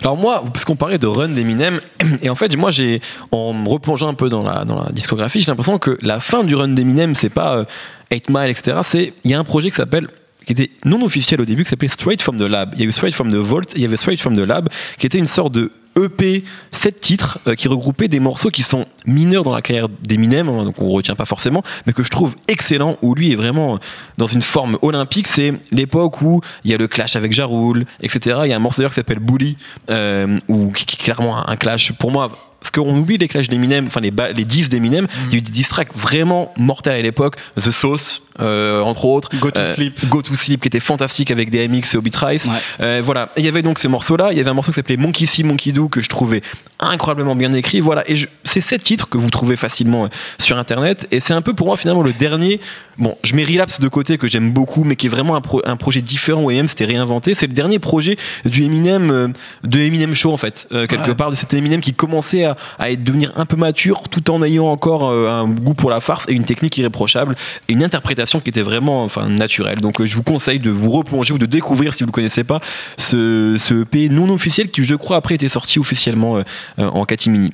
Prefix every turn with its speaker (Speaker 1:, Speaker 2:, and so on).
Speaker 1: Alors moi, parce qu'on parlait de Run d'Eminem, et en fait, moi, j'ai, en me replongeant un peu dans la, discographie, j'ai l'impression que la fin du Run d'Eminem, c'est pas euh, 8 Mile, etc. C'est, il y a un projet qui s'appelle qui était non officiel au début, qui s'appelait Straight from the Lab. Il y a eu Straight from the Vault, il y avait Straight from the Lab, qui était une sorte de EP, 7 titres, euh, qui regroupaient des morceaux qui sont mineurs dans la carrière d'Eminem, hein, donc on retient pas forcément, mais que je trouve excellent, où lui est vraiment dans une forme olympique. C'est l'époque où il y a le clash avec Ja Rule, etc. Il y a un morceau d'ailleurs qui s'appelle Bully, euh, qui, qui est clairement un clash, pour moi, parce qu'on oublie les clashs d'Eminem, enfin les, les diffs d'Eminem, il y a eu des diss tracks vraiment mortels à l'époque, The Sauce, euh, entre autres.
Speaker 2: Go to
Speaker 1: Euh,
Speaker 2: Sleep.
Speaker 1: Go to Sleep, qui était fantastique avec DMX et Obi Trice.
Speaker 2: Ouais.
Speaker 1: Euh, voilà. Et il y avait donc ces morceaux-là. Il y avait un morceau qui s'appelait Monkey See, Monkey Do, que je trouvais incroyablement bien écrit. Voilà. Et c'est sept titres que vous trouvez facilement sur Internet. Et c'est un peu pour moi, finalement, le dernier. Bon, je mets Relapse de côté, que j'aime beaucoup, mais qui est vraiment un, pro- un projet différent où Eminem s'était réinventé. C'est le dernier projet du Eminem, de Eminem Show, en fait. Quelque
Speaker 2: Ouais.
Speaker 1: part, de cet Eminem qui commençait à, à devenir un peu mature, tout en ayant encore euh, un goût pour la farce et une technique irréprochable et une interprétation qui était vraiment enfin, naturelle. Donc, euh, je vous conseille de vous replonger ou de découvrir, si vous ne le connaissez pas, ce, ce EP non officiel qui, je crois, après était sorti officiellement euh, en catimini.